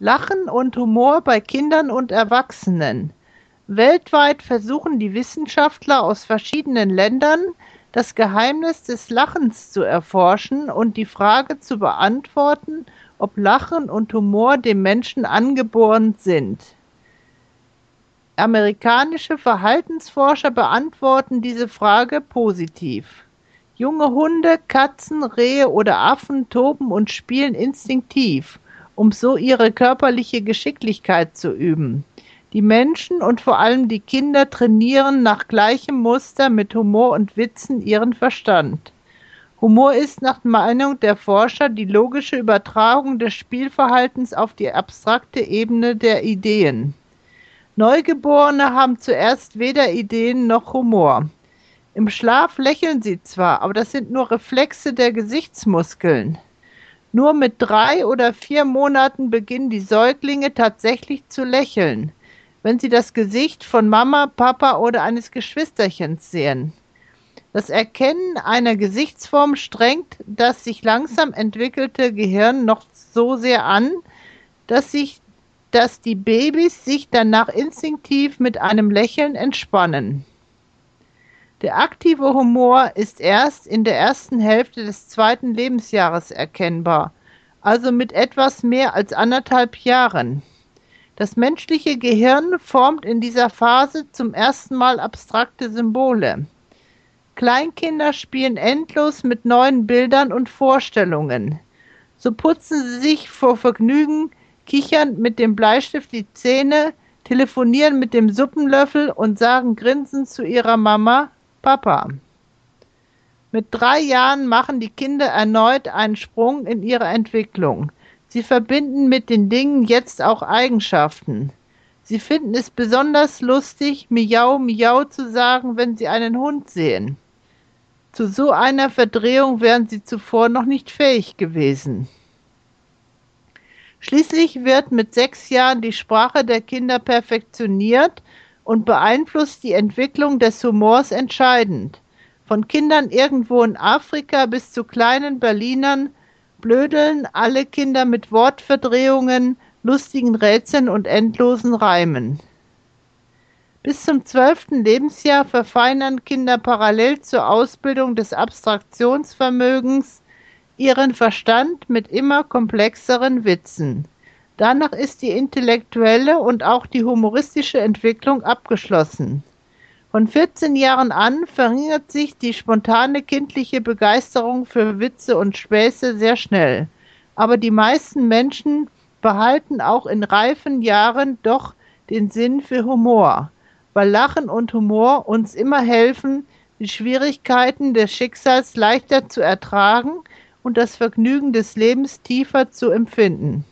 Lachen und Humor bei Kindern und Erwachsenen. Weltweit versuchen die Wissenschaftler aus verschiedenen Ländern, das Geheimnis des Lachens zu erforschen und die Frage zu beantworten, ob Lachen und Humor dem Menschen angeboren sind. Amerikanische Verhaltensforscher beantworten diese Frage positiv. Junge Hunde, Katzen, Rehe oder Affen toben und spielen instinktiv, um so ihre körperliche Geschicklichkeit zu üben. Die Menschen und vor allem die Kinder trainieren nach gleichem Muster mit Humor und Witzen ihren Verstand. Humor ist nach Meinung der Forscher die logische Übertragung des Spielverhaltens auf die abstrakte Ebene der Ideen. Neugeborene haben zuerst weder Ideen noch Humor. Im Schlaf lächeln sie zwar, aber das sind nur Reflexe der Gesichtsmuskeln. Nur mit drei oder vier Monaten beginnen die Säuglinge tatsächlich zu lächeln, wenn sie das Gesicht von Mama, Papa oder eines Geschwisterchens sehen. Das Erkennen einer Gesichtsform strengt das sich langsam entwickelte Gehirn noch so sehr an, dass sich dass die Babys sich danach instinktiv mit einem Lächeln entspannen. Der aktive Humor ist erst in der ersten Hälfte des zweiten Lebensjahres erkennbar, also mit etwas mehr als anderthalb Jahren. Das menschliche Gehirn formt in dieser Phase zum ersten Mal abstrakte Symbole. Kleinkinder spielen endlos mit neuen Bildern und Vorstellungen. So putzen sie sich vor Vergnügen kichern mit dem Bleistift die Zähne, telefonieren mit dem Suppenlöffel und sagen grinsend zu ihrer Mama Papa. Mit drei Jahren machen die Kinder erneut einen Sprung in ihrer Entwicklung. Sie verbinden mit den Dingen jetzt auch Eigenschaften. Sie finden es besonders lustig, Miau, Miau zu sagen, wenn sie einen Hund sehen. Zu so einer Verdrehung wären sie zuvor noch nicht fähig gewesen. Schließlich wird mit sechs Jahren die Sprache der Kinder perfektioniert und beeinflusst die Entwicklung des Humors entscheidend. Von Kindern irgendwo in Afrika bis zu kleinen Berlinern blödeln alle Kinder mit Wortverdrehungen, lustigen Rätseln und endlosen Reimen. Bis zum zwölften Lebensjahr verfeinern Kinder parallel zur Ausbildung des Abstraktionsvermögens ihren Verstand mit immer komplexeren Witzen. Danach ist die intellektuelle und auch die humoristische Entwicklung abgeschlossen. Von 14 Jahren an verringert sich die spontane kindliche Begeisterung für Witze und Späße sehr schnell. Aber die meisten Menschen behalten auch in reifen Jahren doch den Sinn für Humor, weil Lachen und Humor uns immer helfen, die Schwierigkeiten des Schicksals leichter zu ertragen und das Vergnügen des Lebens tiefer zu empfinden.